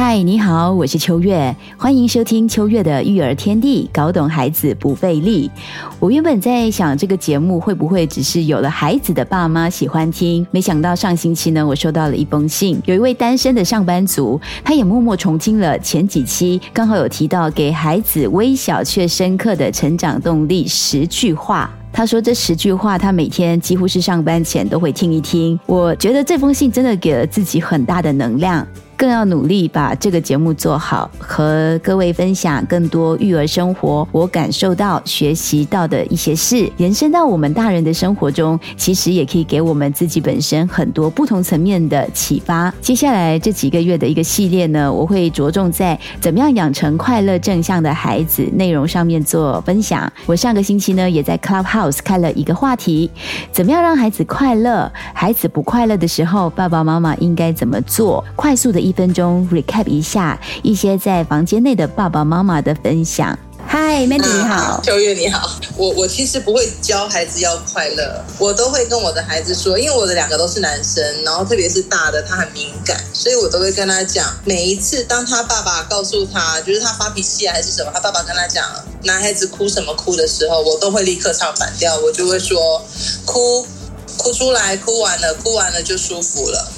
嗨，你好，我是秋月，欢迎收听秋月的育儿天地，搞懂孩子不费力。我原本在想，这个节目会不会只是有了孩子的爸妈喜欢听？没想到上星期呢，我收到了一封信，有一位单身的上班族，他也默默重听了前几期，刚好有提到给孩子微小却深刻的成长动力十句话。他说这十句话，他每天几乎是上班前都会听一听。我觉得这封信真的给了自己很大的能量。更要努力把这个节目做好，和各位分享更多育儿生活我感受到、学习到的一些事，延伸到我们大人的生活中，其实也可以给我们自己本身很多不同层面的启发。接下来这几个月的一个系列呢，我会着重在怎么样养成快乐正向的孩子内容上面做分享。我上个星期呢，也在 Clubhouse 开了一个话题：怎么样让孩子快乐？孩子不快乐的时候，爸爸妈妈应该怎么做？快速的。一分钟 recap 一下一些在房间内的爸爸妈妈的分享。嗨，Mandy 你好，秋月你好。我我其实不会教孩子要快乐，我都会跟我的孩子说，因为我的两个都是男生，然后特别是大的他很敏感，所以我都会跟他讲，每一次当他爸爸告诉他，就是他发脾气啊还是什么，他爸爸跟他讲男孩子哭什么哭的时候，我都会立刻唱反调，我就会说，哭哭出来，哭完了，哭完了就舒服了。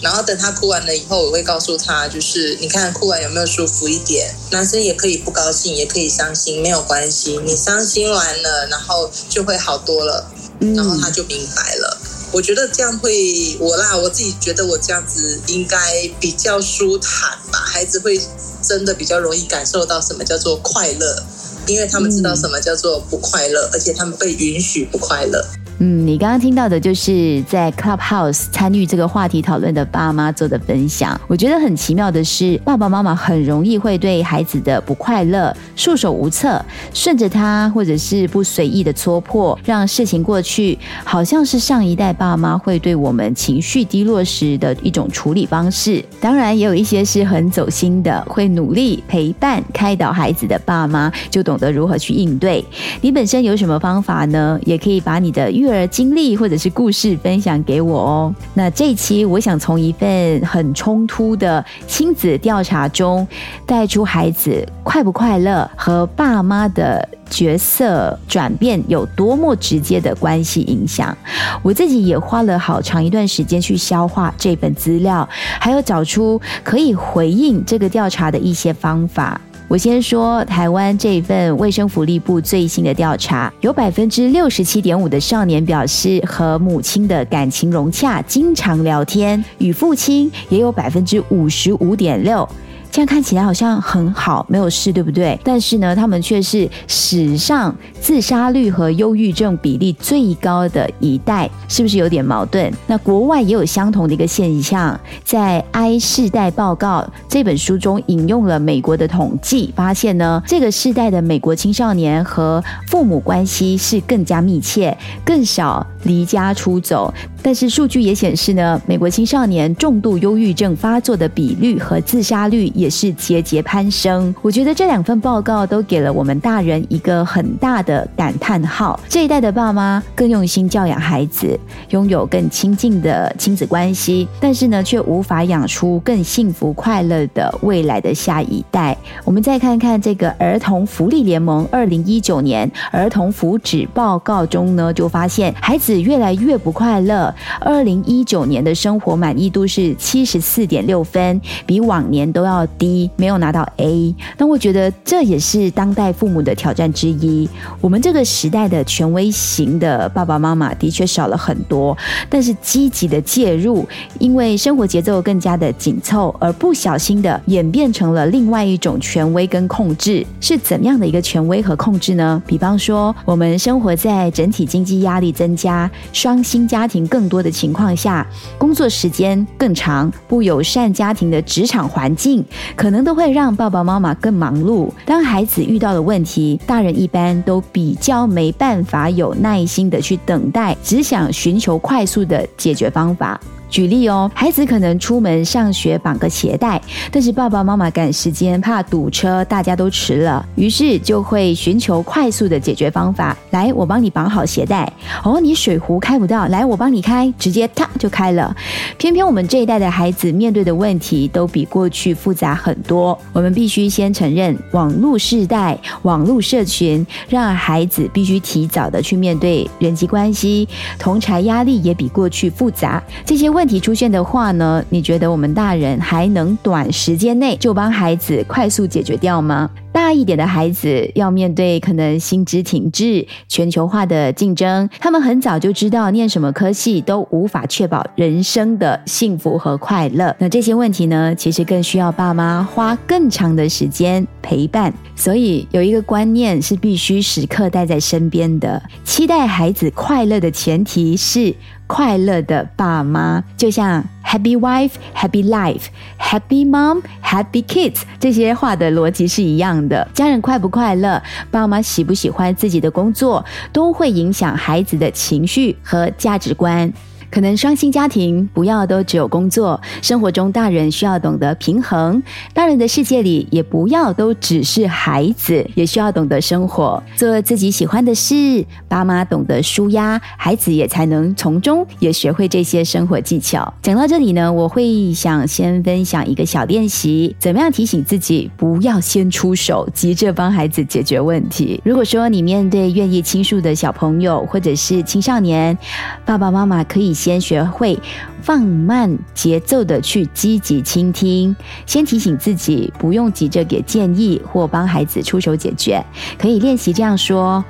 然后等他哭完了以后，我会告诉他，就是你看哭完有没有舒服一点？男生也可以不高兴，也可以伤心，没有关系。你伤心完了，然后就会好多了，然后他就明白了。我觉得这样会我啦，我自己觉得我这样子应该比较舒坦吧。孩子会真的比较容易感受到什么叫做快乐，因为他们知道什么叫做不快乐，而且他们被允许不快乐。嗯，你刚刚听到的就是在 Clubhouse 参与这个话题讨论的爸妈做的分享。我觉得很奇妙的是，爸爸妈妈很容易会对孩子的不快乐束手无策，顺着他，或者是不随意的戳破，让事情过去，好像是上一代爸妈会对我们情绪低落时的一种处理方式。当然，也有一些是很走心的，会努力陪伴、开导孩子的爸妈，就懂得如何去应对。你本身有什么方法呢？也可以把你的育儿经历或者是故事分享给我哦。那这一期我想从一份很冲突的亲子调查中带出孩子快不快乐和爸妈的角色转变有多么直接的关系影响。我自己也花了好长一段时间去消化这本资料，还有找出可以回应这个调查的一些方法。我先说台湾这份卫生福利部最新的调查，有百分之六十七点五的少年表示和母亲的感情融洽，经常聊天，与父亲也有百分之五十五点六。这样看起来好像很好，没有事，对不对？但是呢，他们却是史上自杀率和忧郁症比例最高的一代，是不是有点矛盾？那国外也有相同的一个现象，在《I 世代报告》这本书中引用了美国的统计，发现呢，这个世代的美国青少年和父母关系是更加密切，更少离家出走。但是数据也显示呢，美国青少年重度忧郁症发作的比率和自杀率也是节节攀升。我觉得这两份报告都给了我们大人一个很大的感叹号：这一代的爸妈更用心教养孩子，拥有更亲近的亲子关系，但是呢，却无法养出更幸福快乐的未来的下一代。我们再看看这个儿童福利联盟二零一九年儿童福祉报告中呢，就发现孩子越来越不快乐。二零一九年的生活满意度是七十四点六分，比往年都要低，没有拿到 A。那我觉得这也是当代父母的挑战之一。我们这个时代的权威型的爸爸妈妈的确少了很多，但是积极的介入，因为生活节奏更加的紧凑，而不小心的演变成了另外一种权威跟控制。是怎样的一个权威和控制呢？比方说，我们生活在整体经济压力增加、双薪家庭更多的情况下，工作时间更长，不友善家庭的职场环境，可能都会让爸爸妈妈更忙碌。当孩子遇到了问题，大人一般都比较没办法有耐心的去等待，只想寻求快速的解决方法。举例哦，孩子可能出门上学绑个鞋带，但是爸爸妈妈赶时间，怕堵车，大家都迟了，于是就会寻求快速的解决方法。来，我帮你绑好鞋带。哦，你水壶开不到，来，我帮你开，直接啪就开了。偏偏我们这一代的孩子面对的问题都比过去复杂很多。我们必须先承认，网络世代、网络社群让孩子必须提早的去面对人际关系，同柴压力也比过去复杂。这些。问题出现的话呢？你觉得我们大人还能短时间内就帮孩子快速解决掉吗？大一点的孩子要面对可能薪资停滞、全球化的竞争，他们很早就知道念什么科系都无法确保人生的幸福和快乐。那这些问题呢，其实更需要爸妈花更长的时间陪伴。所以有一个观念是必须时刻带在身边的：期待孩子快乐的前提是。快乐的爸妈，就像 Happy Wife, Happy Life, Happy Mom, Happy Kids 这些话的逻辑是一样的。家人快不快乐，爸妈喜不喜欢自己的工作，都会影响孩子的情绪和价值观。可能双薪家庭不要都只有工作，生活中大人需要懂得平衡。大人的世界里也不要都只是孩子，也需要懂得生活，做自己喜欢的事。爸妈懂得舒压，孩子也才能从中也学会这些生活技巧。讲到这里呢，我会想先分享一个小练习，怎么样提醒自己不要先出手，急着帮孩子解决问题。如果说你面对愿意倾诉的小朋友或者是青少年，爸爸妈妈可以。先学会放慢节奏的去积极倾听，先提醒自己不用急着给建议或帮孩子出手解决，可以练习这样说：“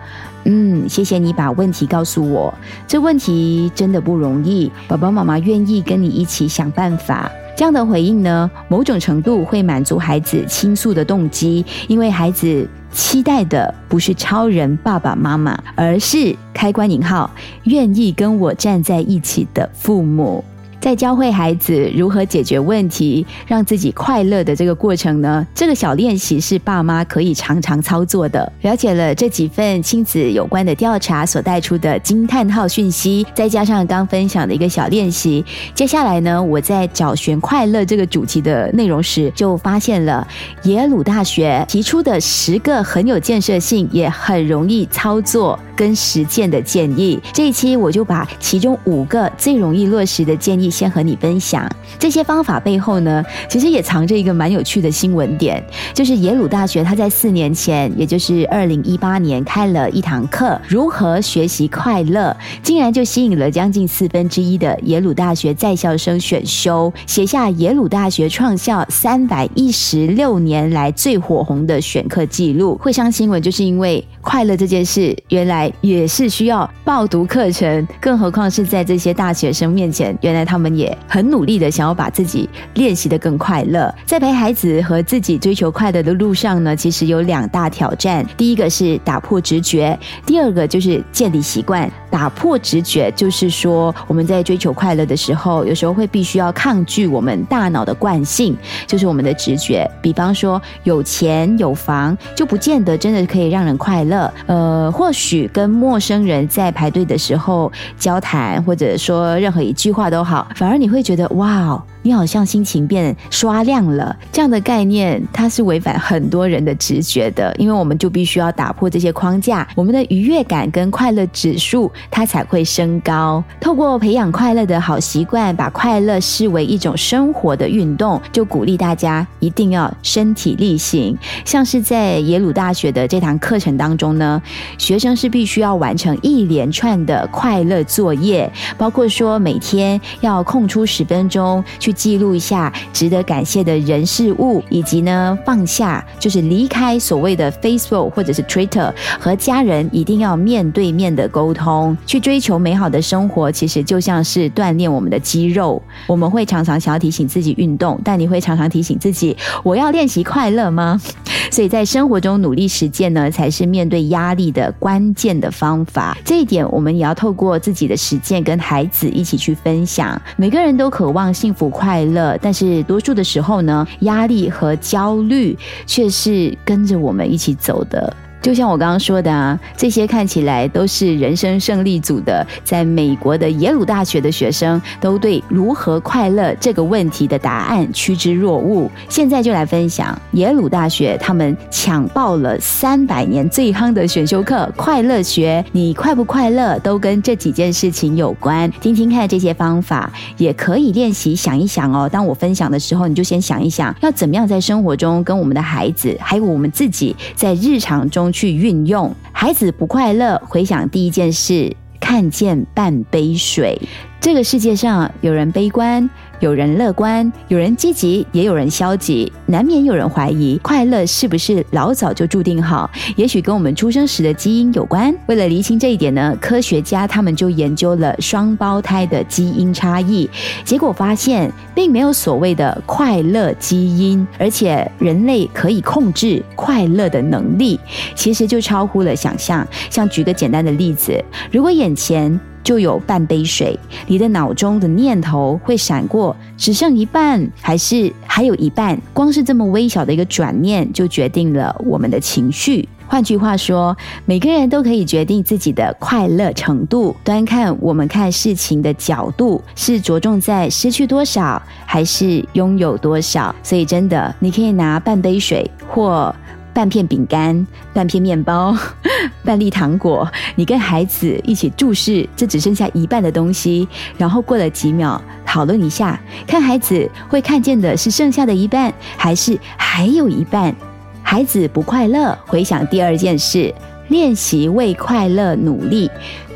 嗯，谢谢你把问题告诉我，这问题真的不容易，爸爸妈妈愿意跟你一起想办法。”这样的回应呢，某种程度会满足孩子倾诉的动机，因为孩子。期待的不是超人爸爸妈妈，而是开关引号愿意跟我站在一起的父母。在教会孩子如何解决问题，让自己快乐的这个过程呢？这个小练习是爸妈可以常常操作的。了解了这几份亲子有关的调查所带出的惊叹号讯息，再加上刚分享的一个小练习，接下来呢，我在找寻快乐这个主题的内容时，就发现了耶鲁大学提出的十个很有建设性也很容易操作跟实践的建议。这一期我就把其中五个最容易落实的建议。先和你分享这些方法背后呢，其实也藏着一个蛮有趣的新闻点，就是耶鲁大学他在四年前，也就是二零一八年开了一堂课，如何学习快乐，竟然就吸引了将近四分之一的耶鲁大学在校生选修，写下耶鲁大学创校三百一十六年来最火红的选课记录。会上新闻就是因为快乐这件事，原来也是需要报读课程，更何况是在这些大学生面前，原来他。我们也很努力的想要把自己练习的更快乐，在陪孩子和自己追求快乐的路上呢，其实有两大挑战。第一个是打破直觉，第二个就是建立习惯。打破直觉就是说，我们在追求快乐的时候，有时候会必须要抗拒我们大脑的惯性，就是我们的直觉。比方说，有钱有房就不见得真的可以让人快乐。呃，或许跟陌生人在排队的时候交谈，或者说任何一句话都好。反而你会觉得哇。你好像心情变刷亮了，这样的概念它是违反很多人的直觉的，因为我们就必须要打破这些框架，我们的愉悦感跟快乐指数它才会升高。透过培养快乐的好习惯，把快乐视为一种生活的运动，就鼓励大家一定要身体力行。像是在耶鲁大学的这堂课程当中呢，学生是必须要完成一连串的快乐作业，包括说每天要空出十分钟。去记录一下值得感谢的人事物，以及呢放下，就是离开所谓的 Facebook 或者是 Twitter，和家人一定要面对面的沟通，去追求美好的生活。其实就像是锻炼我们的肌肉，我们会常常想要提醒自己运动，但你会常常提醒自己，我要练习快乐吗？所以在生活中努力实践呢，才是面对压力的关键的方法。这一点我们也要透过自己的实践，跟孩子一起去分享。每个人都渴望幸福。快乐，但是多数的时候呢，压力和焦虑却是跟着我们一起走的。就像我刚刚说的啊，这些看起来都是人生胜利组的，在美国的耶鲁大学的学生，都对如何快乐这个问题的答案趋之若鹜。现在就来分享耶鲁大学他们抢报了三百年最夯的选修课——快乐学。你快不快乐，都跟这几件事情有关。听听看这些方法，也可以练习想一想哦。当我分享的时候，你就先想一想，要怎么样在生活中跟我们的孩子，还有我们自己在日常中。去运用，孩子不快乐，回想第一件事，看见半杯水。这个世界上有人悲观。有人乐观，有人积极，也有人消极，难免有人怀疑快乐是不是老早就注定好？也许跟我们出生时的基因有关。为了厘清这一点呢，科学家他们就研究了双胞胎的基因差异，结果发现并没有所谓的快乐基因，而且人类可以控制快乐的能力，其实就超乎了想象。像举个简单的例子，如果眼前就有半杯水，你的脑中的念头会闪过，只剩一半，还是还有一半？光是这么微小的一个转念，就决定了我们的情绪。换句话说，每个人都可以决定自己的快乐程度，端看我们看事情的角度，是着重在失去多少，还是拥有多少。所以，真的，你可以拿半杯水或。半片饼干、半片面包、半粒糖果，你跟孩子一起注视这只剩下一半的东西，然后过了几秒讨论一下，看孩子会看见的是剩下的一半，还是还有一半？孩子不快乐，回想第二件事，练习为快乐努力。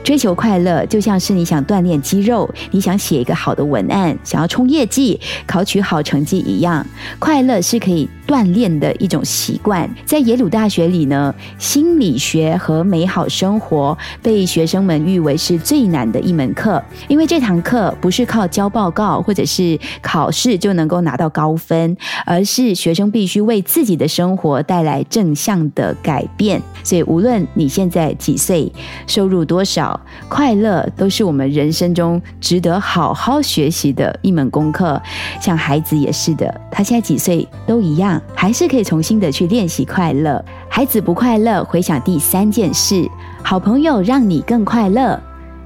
追求快乐，就像是你想锻炼肌肉，你想写一个好的文案，想要冲业绩、考取好成绩一样。快乐是可以锻炼的一种习惯。在耶鲁大学里呢，心理学和美好生活被学生们誉为是最难的一门课，因为这堂课不是靠交报告或者是考试就能够拿到高分，而是学生必须为自己的生活带来正向的改变。所以，无论你现在几岁，收入多少。快乐都是我们人生中值得好好学习的一门功课。像孩子也是的，他现在几岁都一样，还是可以重新的去练习快乐。孩子不快乐，回想第三件事：好朋友让你更快乐。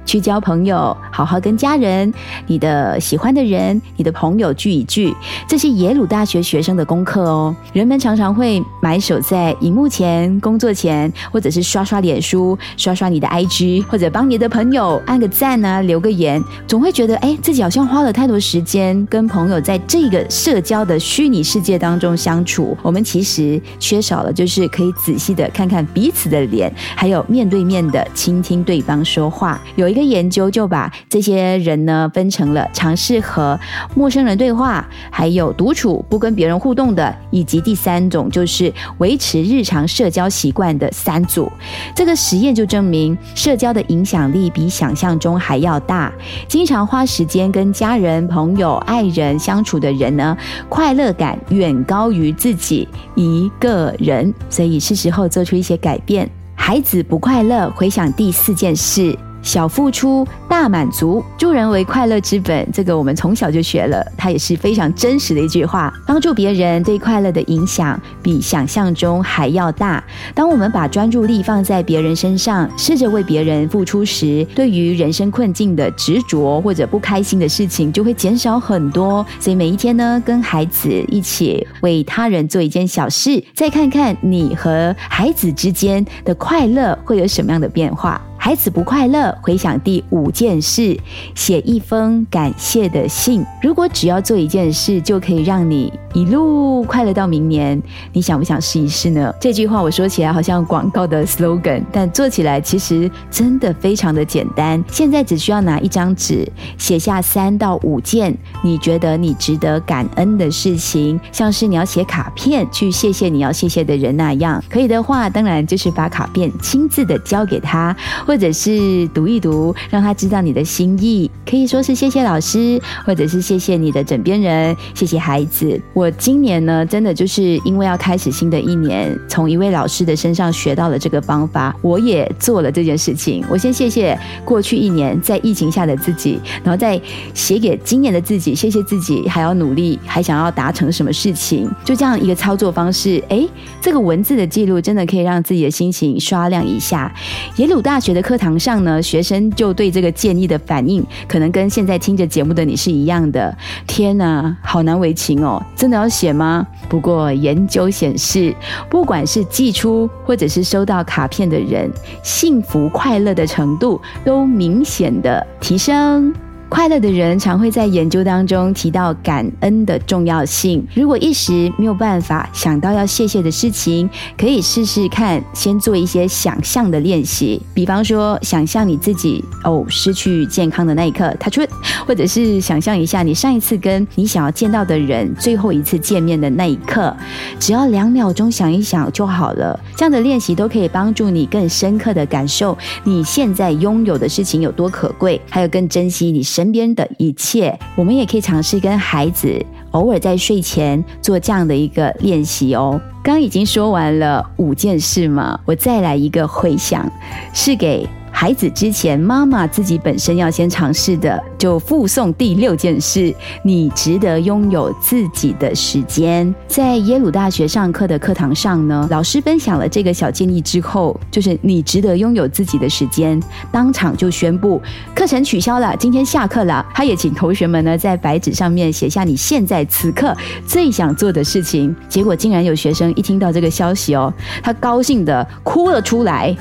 去交朋友，好好跟家人、你的喜欢的人、你的朋友聚一聚，这是耶鲁大学学生的功课哦。人们常常会埋首在荧幕前、工作前，或者是刷刷脸书、刷刷你的 IG，或者帮你的朋友按个赞啊、留个言，总会觉得哎，自己好像花了太多时间跟朋友在这个社交的虚拟世界当中相处。我们其实缺少了，就是可以仔细的看看彼此的脸，还有面对面的倾听对方说话。有一。个研究就把这些人呢分成了尝试和陌生人对话，还有独处不跟别人互动的，以及第三种就是维持日常社交习惯的三组。这个实验就证明，社交的影响力比想象中还要大。经常花时间跟家人、朋友、爱人相处的人呢，快乐感远高于自己一个人。所以是时候做出一些改变。孩子不快乐，回想第四件事。小付出大满足，助人为快乐之本。这个我们从小就学了，它也是非常真实的一句话。帮助别人对快乐的影响比想象中还要大。当我们把专注力放在别人身上，试着为别人付出时，对于人生困境的执着或者不开心的事情就会减少很多。所以每一天呢，跟孩子一起为他人做一件小事，再看看你和孩子之间的快乐会有什么样的变化。孩子不快乐，回想第五件事，写一封感谢的信。如果只要做一件事，就可以让你一路快乐到明年，你想不想试一试呢？这句话我说起来好像广告的 slogan，但做起来其实真的非常的简单。现在只需要拿一张纸，写下三到五件你觉得你值得感恩的事情，像是你要写卡片去谢谢你要谢谢的人那样。可以的话，当然就是把卡片亲自的交给他，或。或者是读一读，让他知道你的心意。可以说是谢谢老师，或者是谢谢你的枕边人，谢谢孩子。我今年呢，真的就是因为要开始新的一年，从一位老师的身上学到了这个方法，我也做了这件事情。我先谢谢过去一年在疫情下的自己，然后再写给今年的自己，谢谢自己还要努力，还想要达成什么事情。就这样一个操作方式，哎，这个文字的记录真的可以让自己的心情刷亮一下。耶鲁大学的课堂上呢，学生就对这个建议的反应。可能跟现在听着节目的你是一样的。天哪，好难为情哦！真的要写吗？不过研究显示，不管是寄出或者是收到卡片的人，幸福快乐的程度都明显的提升。快乐的人常会在研究当中提到感恩的重要性。如果一时没有办法想到要谢谢的事情，可以试试看，先做一些想象的练习。比方说，想象你自己哦失去健康的那一刻，他出；或者是想象一下你上一次跟你想要见到的人最后一次见面的那一刻，只要两秒钟想一想就好了。这样的练习都可以帮助你更深刻的感受你现在拥有的事情有多可贵，还有更珍惜你。身边的一切，我们也可以尝试跟孩子偶尔在睡前做这样的一个练习哦。刚已经说完了五件事嘛，我再来一个回想，是给。孩子之前，妈妈自己本身要先尝试的，就附送第六件事：你值得拥有自己的时间。在耶鲁大学上课的课堂上呢，老师分享了这个小建议之后，就是你值得拥有自己的时间，当场就宣布课程取消了，今天下课了。他也请同学们呢在白纸上面写下你现在此刻最想做的事情。结果竟然有学生一听到这个消息哦，他高兴的哭了出来，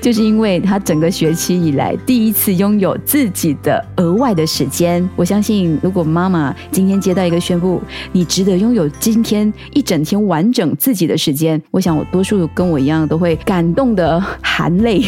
就是因为他整个。学期以来第一次拥有自己的额外的时间，我相信，如果妈妈今天接到一个宣布，你值得拥有今天一整天完整自己的时间，我想我多数跟我一样都会感动的含泪。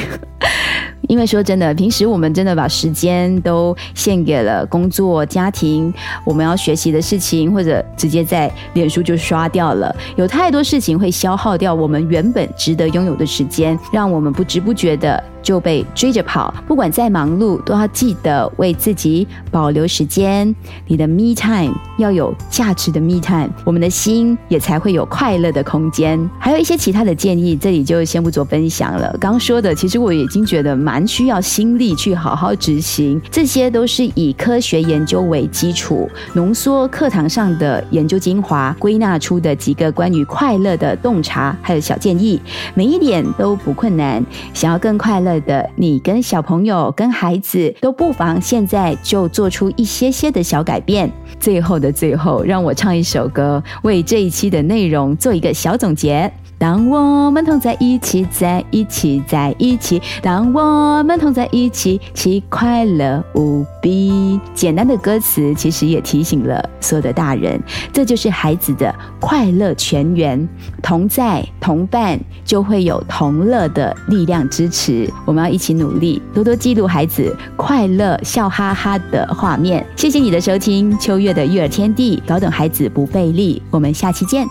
因为说真的，平时我们真的把时间都献给了工作、家庭，我们要学习的事情，或者直接在脸书就刷掉了。有太多事情会消耗掉我们原本值得拥有的时间，让我们不知不觉的就被追着跑。不管再忙碌，都要记得为自己保留时间。你的 me time 要有价值的 me time，我们的心也才会有快乐的空间。还有一些其他的建议，这里就先不做分享了。刚说的，其实我已经觉得蛮。需要心力去好好执行，这些都是以科学研究为基础，浓缩课堂上的研究精华，归纳出的几个关于快乐的洞察，还有小建议，每一点都不困难。想要更快乐的你，跟小朋友、跟孩子，都不妨现在就做出一些些的小改变。最后的最后，让我唱一首歌，为这一期的内容做一个小总结。当我们同在一起，在一起，在一起。当我们同在一起，其快乐无比。简单的歌词，其实也提醒了所有的大人，这就是孩子的快乐泉源。同在同伴，就会有同乐的力量支持。我们要一起努力，多多记录孩子快乐笑哈哈的画面。谢谢你的收听，秋月的育儿天地，搞懂孩子不费力。我们下期见。